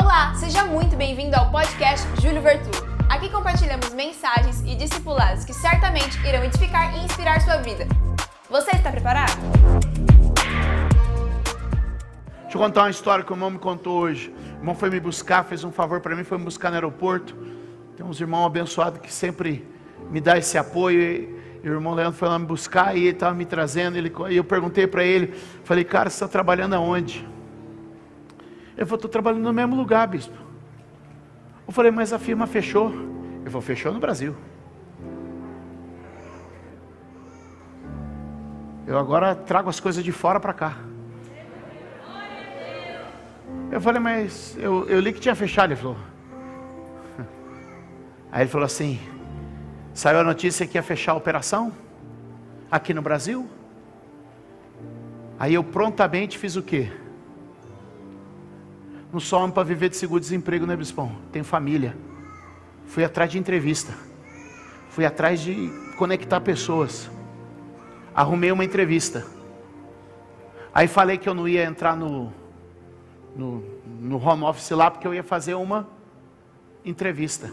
Olá, seja muito bem-vindo ao podcast Júlio Vertu. Aqui compartilhamos mensagens e discipulados que certamente irão edificar e inspirar sua vida. Você está preparado? Deixa eu contar uma história que o irmão me contou hoje. O irmão foi me buscar, fez um favor para mim, foi me buscar no aeroporto. Tem uns irmãos abençoados que sempre me dá esse apoio. E o irmão Leandro foi lá me buscar e ele estava me trazendo. E eu perguntei para ele, falei, cara, você está trabalhando aonde? Ele falou, estou trabalhando no mesmo lugar, bispo. Eu falei, mas a firma fechou. Ele falou, fechou no Brasil. Eu agora trago as coisas de fora para cá. Eu falei, mas eu, eu li que tinha fechado. Ele falou. Aí ele falou assim: saiu a notícia que ia fechar a operação aqui no Brasil. Aí eu prontamente fiz o quê? Não só homem para viver de seguro-desemprego, né, Bispão? Tem família. Fui atrás de entrevista. Fui atrás de conectar pessoas. Arrumei uma entrevista. Aí falei que eu não ia entrar no, no, no home office lá, porque eu ia fazer uma entrevista.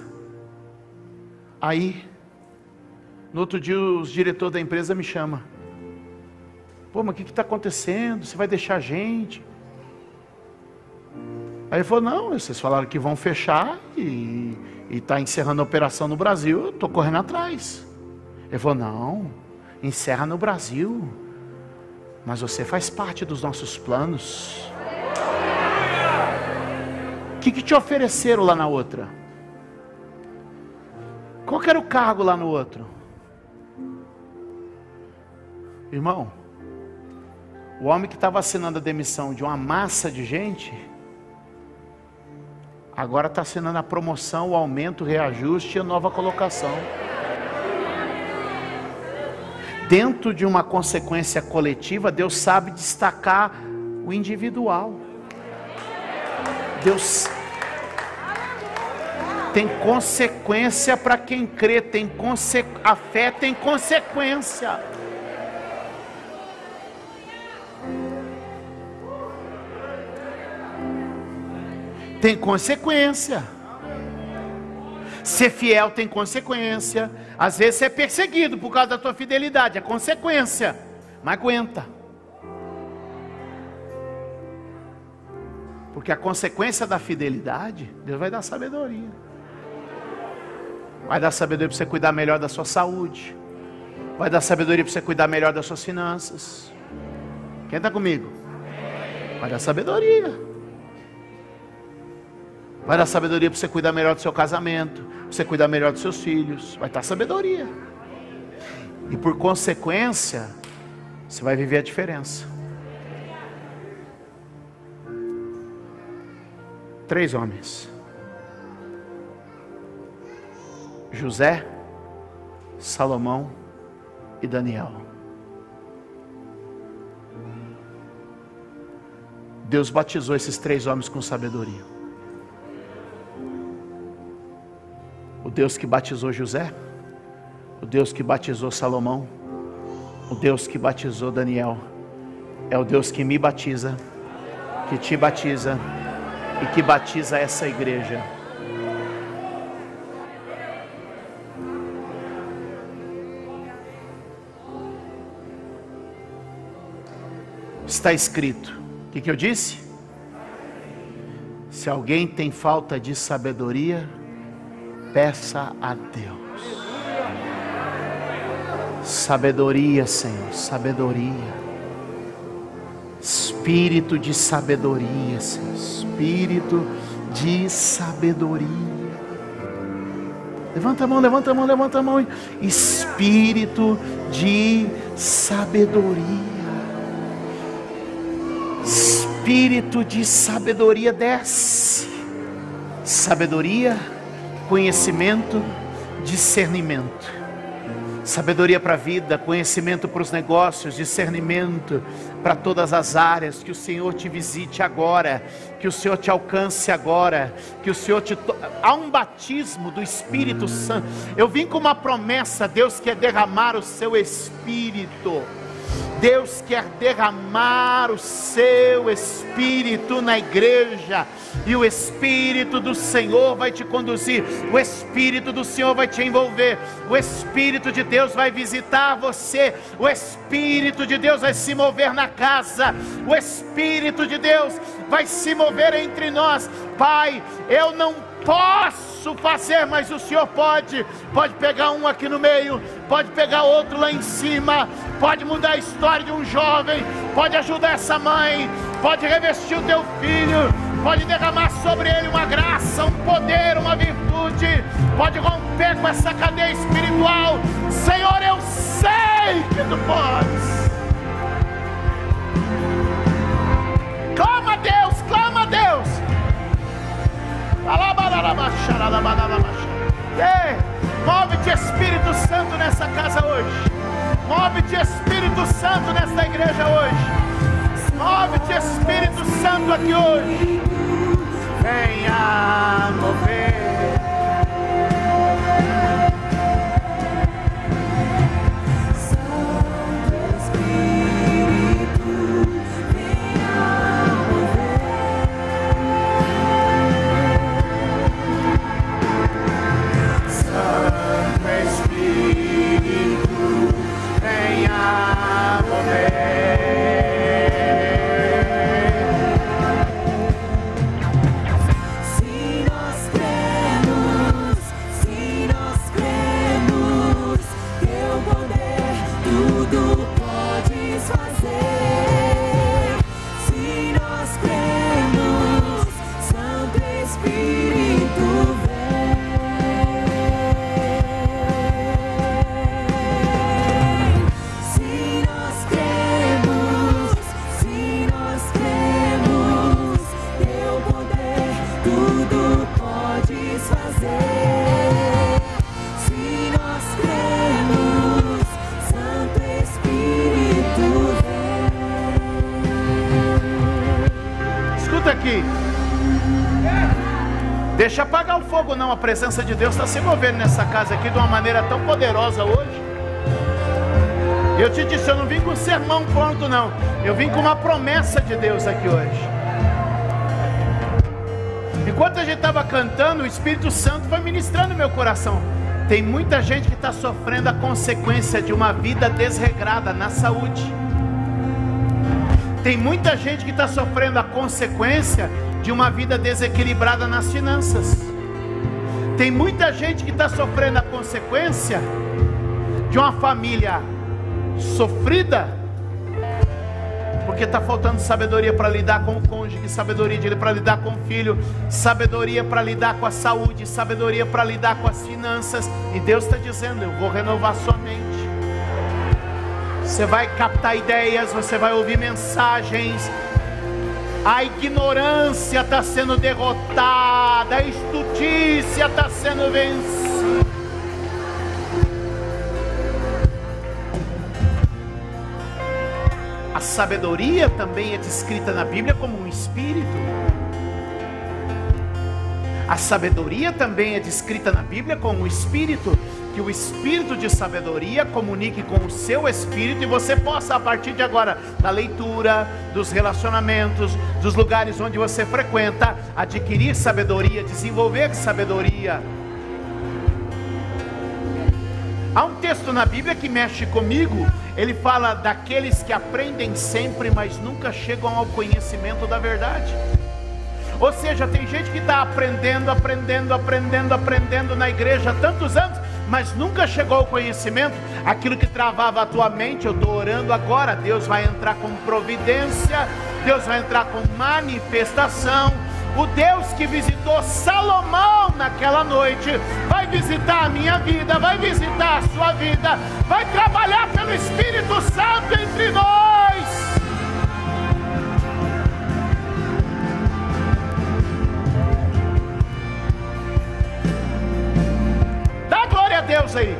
Aí, no outro dia, os diretores da empresa me chamam. Pô, mas o que está acontecendo? Você vai deixar a gente? Aí ele falou, não, vocês falaram que vão fechar e está encerrando a operação no Brasil, eu estou correndo atrás. Ele falou, não, encerra no Brasil, mas você faz parte dos nossos planos. O que, que te ofereceram lá na outra? Qual era o cargo lá no outro? Irmão, o homem que estava assinando a demissão de uma massa de gente, agora está assinando a promoção, o aumento, o reajuste e a nova colocação. Dentro de uma consequência coletiva, Deus sabe destacar o individual. Deus tem consequência para quem crê, tem conse... a fé tem consequência. Tem consequência. Ser fiel tem consequência. Às vezes você é perseguido por causa da tua fidelidade, é consequência. Mas aguenta. Porque a consequência da fidelidade, Deus vai dar sabedoria. Vai dar sabedoria para você cuidar melhor da sua saúde. Vai dar sabedoria para você cuidar melhor das suas finanças. Quem está comigo? Vai dar sabedoria. Vai dar sabedoria para você cuidar melhor do seu casamento, para você cuidar melhor dos seus filhos. Vai estar sabedoria. E por consequência, você vai viver a diferença. Três homens: José, Salomão e Daniel. Deus batizou esses três homens com sabedoria. O Deus que batizou José, o Deus que batizou Salomão, o Deus que batizou Daniel, é o Deus que me batiza, que te batiza e que batiza essa igreja. Está escrito, o que, que eu disse? Se alguém tem falta de sabedoria, Peça a Deus. Sabedoria, Senhor, sabedoria. Espírito de sabedoria, Senhor. Espírito de sabedoria. Levanta a mão, levanta a mão, levanta a mão. Espírito de sabedoria. Espírito de sabedoria desce. Sabedoria conhecimento, discernimento. Sabedoria para a vida, conhecimento para os negócios, discernimento para todas as áreas. Que o Senhor te visite agora, que o Senhor te alcance agora, que o Senhor te. To... Há um batismo do Espírito Santo. Eu vim com uma promessa, Deus quer derramar o seu Espírito Deus quer derramar o seu espírito na igreja, e o espírito do Senhor vai te conduzir, o espírito do Senhor vai te envolver, o espírito de Deus vai visitar você, o espírito de Deus vai se mover na casa, o espírito de Deus vai se mover entre nós. Pai, eu não posso fazer, mas o Senhor pode. Pode pegar um aqui no meio, pode pegar outro lá em cima, pode mudar a história de um jovem, pode ajudar essa mãe, pode revestir o teu filho, pode derramar sobre ele uma graça, um poder, uma virtude, pode romper com essa cadeia espiritual. Senhor, eu sei que tu podes. Clama a Deus, clama Move-te, Espírito Santo, nessa casa hoje. Move-te, Espírito Santo, nessa igreja hoje. Move-te, Espírito Santo, aqui hoje. Venha mover. Deixa apagar o fogo, não. A presença de Deus está se movendo nessa casa aqui de uma maneira tão poderosa hoje. Eu te disse, eu não vim com um sermão pronto, não. Eu vim com uma promessa de Deus aqui hoje. Enquanto a gente estava cantando, o Espírito Santo foi ministrando meu coração. Tem muita gente que está sofrendo a consequência de uma vida desregrada na saúde. Tem muita gente que está sofrendo a consequência de uma vida desequilibrada nas finanças. Tem muita gente que está sofrendo a consequência de uma família sofrida, porque está faltando sabedoria para lidar com o cônjuge, sabedoria para lidar com o filho, sabedoria para lidar com a saúde, sabedoria para lidar com as finanças. E Deus está dizendo: Eu vou renovar sua mente. Você vai captar ideias, você vai ouvir mensagens, a ignorância está sendo derrotada, a estutícia está sendo vencida. A sabedoria também é descrita na Bíblia como um espírito. A sabedoria também é descrita na Bíblia como um espírito que o espírito de sabedoria comunique com o seu espírito e você possa, a partir de agora, da leitura, dos relacionamentos, dos lugares onde você frequenta, adquirir sabedoria, desenvolver sabedoria. Há um texto na Bíblia que mexe comigo, ele fala daqueles que aprendem sempre, mas nunca chegam ao conhecimento da verdade. Ou seja, tem gente que está aprendendo, aprendendo, aprendendo, aprendendo na igreja há tantos anos, mas nunca chegou ao conhecimento, aquilo que travava a tua mente, eu estou orando agora, Deus vai entrar com providência, Deus vai entrar com manifestação. O Deus que visitou Salomão naquela noite, vai visitar a minha vida, vai visitar a sua vida, vai trabalhar pelo Espírito Santo entre nós. Deus aí.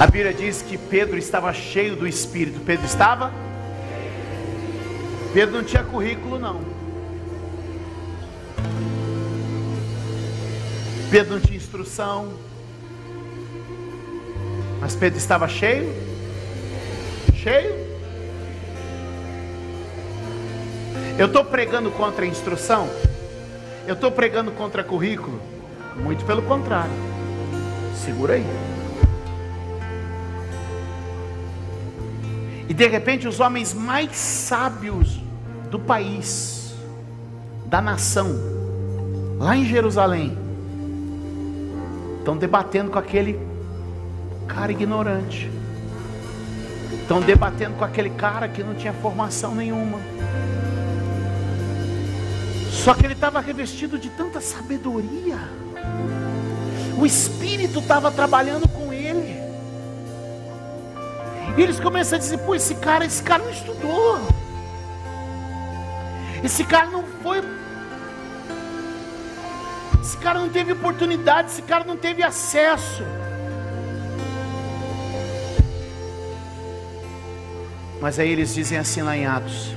A Bíblia diz que Pedro estava cheio do Espírito. Pedro estava? Pedro não tinha currículo, não. Pedro não tinha instrução. Mas Pedro estava cheio? Cheio? Eu estou pregando contra a instrução? Eu estou pregando contra currículo? Muito pelo contrário. Segura aí. E de repente os homens mais sábios do país, da nação, lá em Jerusalém, estão debatendo com aquele cara ignorante. Estão debatendo com aquele cara que não tinha formação nenhuma. Só que ele estava revestido de tanta sabedoria. O Espírito estava trabalhando com ele. E eles começam a dizer: pô, esse cara, esse cara não estudou. Esse cara não foi. Esse cara não teve oportunidade, esse cara não teve acesso. Mas aí eles dizem assim lá em Atos: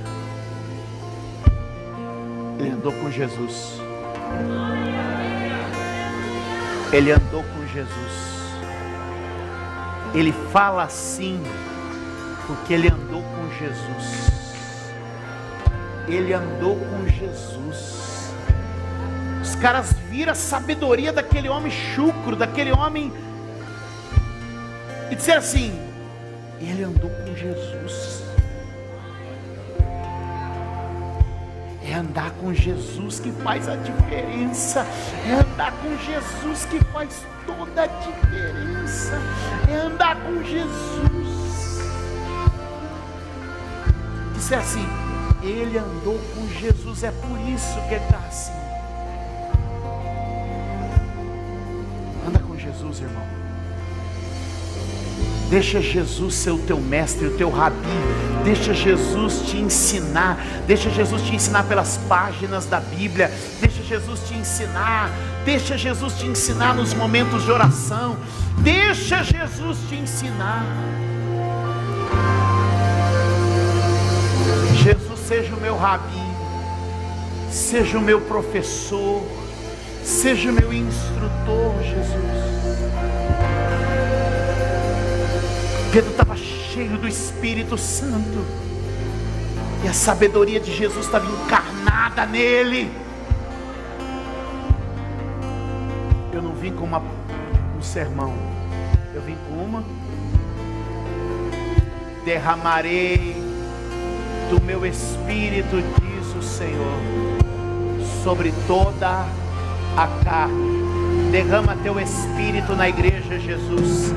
Ele andou com Jesus. Ele andou com Jesus. Ele fala assim, porque ele andou com Jesus. Ele andou com Jesus. Os caras viram a sabedoria daquele homem chucro, daquele homem, e disseram assim: Ele andou com Jesus. É andar com Jesus que faz a diferença. É andar com Jesus que faz toda a diferença. É andar com Jesus. Disse assim: Ele andou com Jesus, é por isso que ele está assim. Jesus, irmão. Deixa Jesus ser o teu mestre, o teu rabi. Deixa Jesus te ensinar. Deixa Jesus te ensinar pelas páginas da Bíblia. Deixa Jesus te ensinar. Deixa Jesus te ensinar nos momentos de oração. Deixa Jesus te ensinar. Jesus seja o meu rabi. Seja o meu professor. Seja o meu instrutor, Jesus. Pedro estava cheio do Espírito Santo. E a sabedoria de Jesus estava encarnada nele. Eu não vim com uma, um sermão. Eu vim com uma. Derramarei do meu espírito, diz o Senhor, sobre toda a carne. Derrama teu espírito na igreja, Jesus.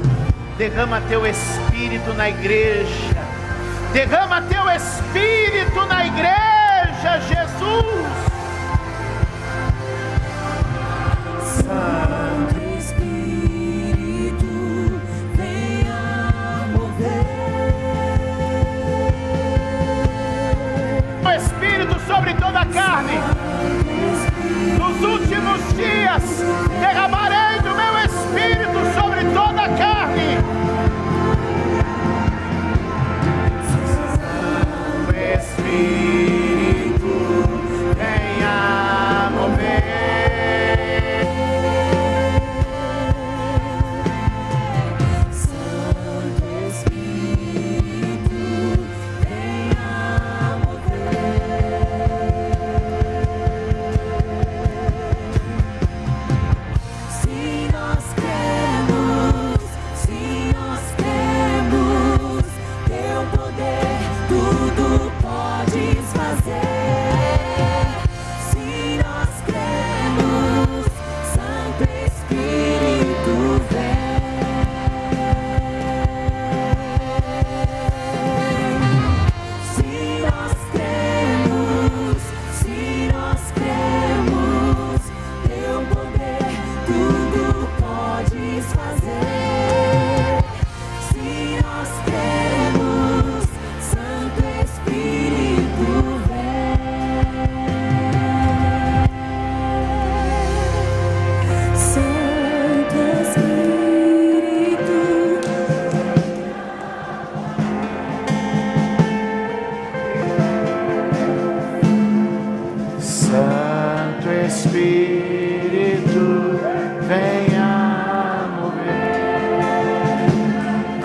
Derrama teu espírito na igreja. Derrama teu espírito na igreja, Jesus. Santo Espírito, venha mover. O espírito sobre toda a carne. Nos últimos dias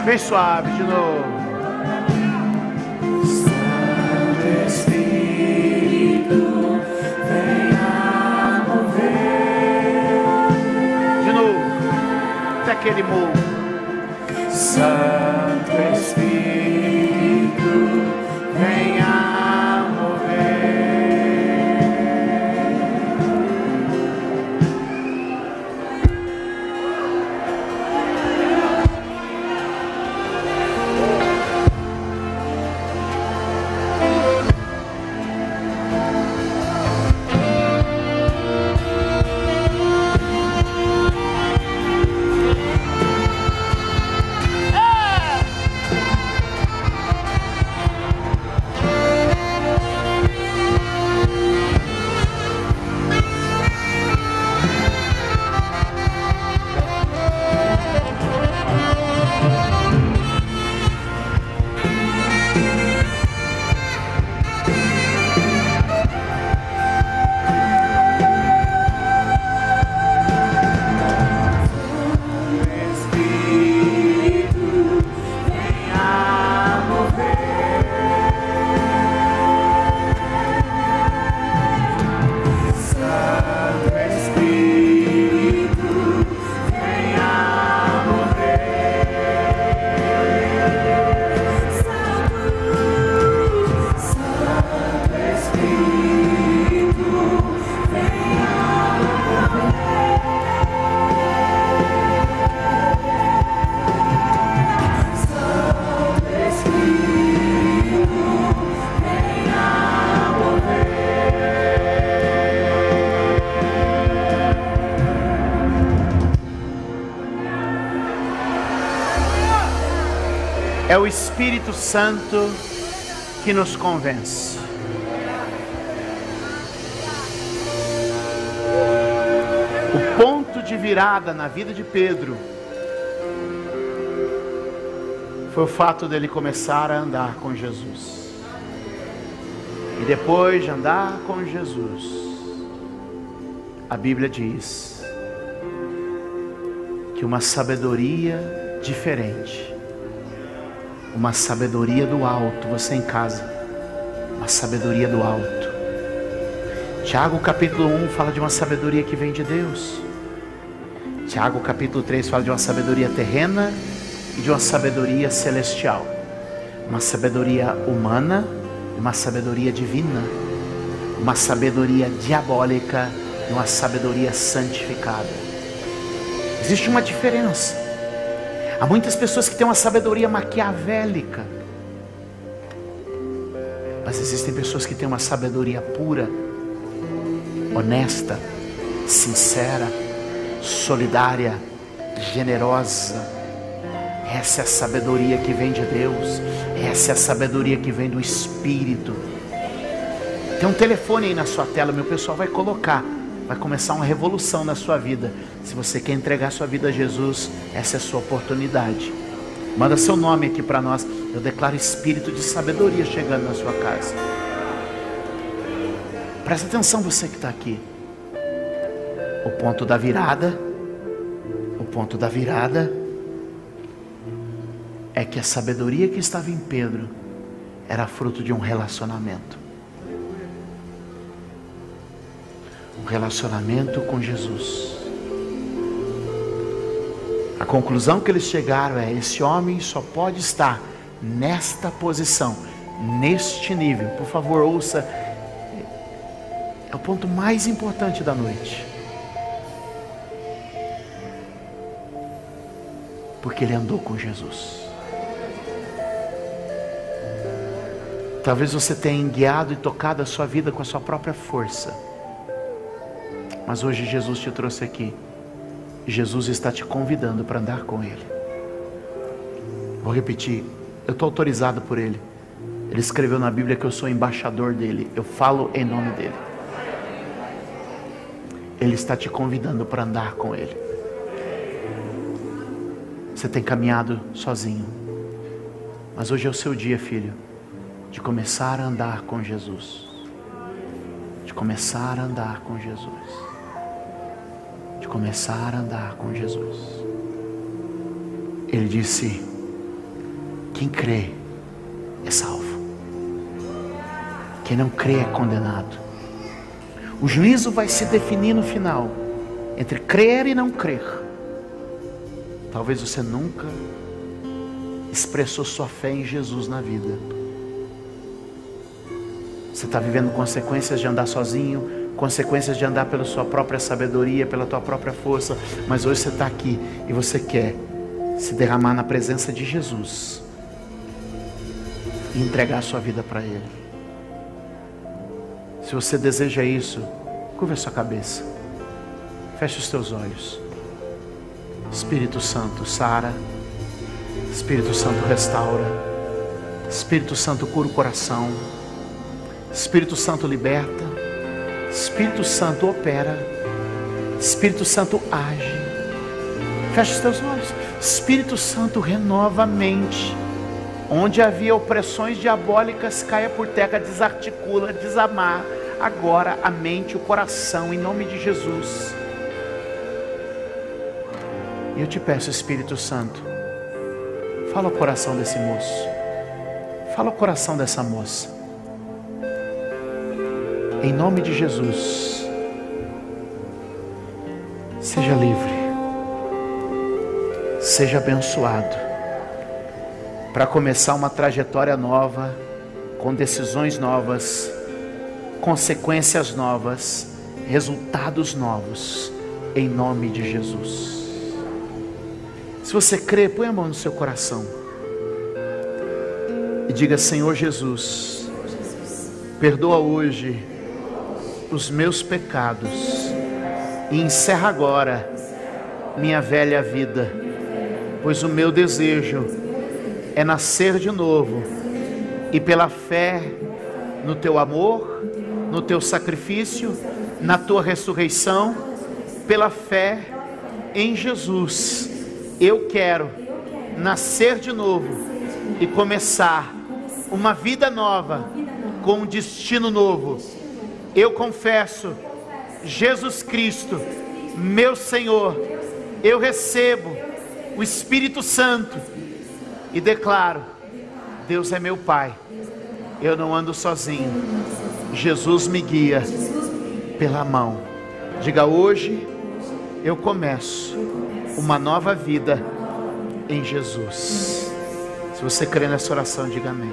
Bem suave de novo. De novo. Até que ele. É o Espírito Santo que nos convence. O ponto de virada na vida de Pedro foi o fato dele começar a andar com Jesus. E depois de andar com Jesus, a Bíblia diz que uma sabedoria diferente uma sabedoria do alto, você em casa, uma sabedoria do alto. Tiago capítulo 1 fala de uma sabedoria que vem de Deus. Tiago capítulo 3 fala de uma sabedoria terrena e de uma sabedoria celestial. Uma sabedoria humana e uma sabedoria divina. Uma sabedoria diabólica e uma sabedoria santificada. Existe uma diferença. Há muitas pessoas que têm uma sabedoria maquiavélica. Mas existem pessoas que têm uma sabedoria pura, honesta, sincera, solidária, generosa. Essa é a sabedoria que vem de Deus. Essa é a sabedoria que vem do Espírito. Tem um telefone aí na sua tela, meu pessoal vai colocar. Vai começar uma revolução na sua vida. Se você quer entregar sua vida a Jesus, essa é a sua oportunidade. Manda seu nome aqui para nós. Eu declaro espírito de sabedoria chegando na sua casa. Presta atenção, você que está aqui. O ponto da virada, o ponto da virada é que a sabedoria que estava em Pedro era fruto de um relacionamento. Um relacionamento com Jesus. A conclusão que eles chegaram é: esse homem só pode estar nesta posição, neste nível. Por favor, ouça. É o ponto mais importante da noite. Porque ele andou com Jesus. Talvez você tenha guiado e tocado a sua vida com a sua própria força. Mas hoje Jesus te trouxe aqui. Jesus está te convidando para andar com Ele. Vou repetir, eu estou autorizado por Ele. Ele escreveu na Bíblia que eu sou embaixador dele. Eu falo em nome dele. Ele está te convidando para andar com Ele. Você tem caminhado sozinho. Mas hoje é o seu dia, filho, de começar a andar com Jesus. de começar a andar com Jesus. Começar a andar com Jesus. Ele disse: Quem crê é salvo. Quem não crê é condenado. O juízo vai se definir no final entre crer e não crer. Talvez você nunca expressou sua fé em Jesus na vida. Você está vivendo consequências de andar sozinho, consequências de andar pela sua própria sabedoria, pela tua própria força, mas hoje você está aqui e você quer se derramar na presença de Jesus e entregar a sua vida para Ele. Se você deseja isso, curva a sua cabeça, feche os teus olhos. Espírito Santo, sara. Espírito Santo, restaura. Espírito Santo, cura o coração. Espírito Santo, liberta. Espírito Santo, opera. Espírito Santo, age. Feche os teus olhos. Espírito Santo, renova a mente. Onde havia opressões diabólicas, caia por terra, desarticula, desamar. Agora a mente, o coração, em nome de Jesus. E eu te peço, Espírito Santo, fala o coração desse moço, fala o coração dessa moça. Em nome de Jesus, seja livre, seja abençoado, para começar uma trajetória nova, com decisões novas, consequências novas, resultados novos, em nome de Jesus. Se você crê, põe a mão no seu coração e diga: Senhor Jesus, perdoa hoje os meus pecados e encerra agora minha velha vida, pois o meu desejo é nascer de novo e pela fé no teu amor, no teu sacrifício, na tua ressurreição, pela fé em Jesus eu quero nascer de novo e começar uma vida nova com um destino novo. Eu confesso, Jesus Cristo, meu Senhor, eu recebo o Espírito Santo e declaro: Deus é meu Pai, eu não ando sozinho, Jesus me guia pela mão. Diga hoje, eu começo uma nova vida em Jesus. Se você crê nessa oração, diga amém.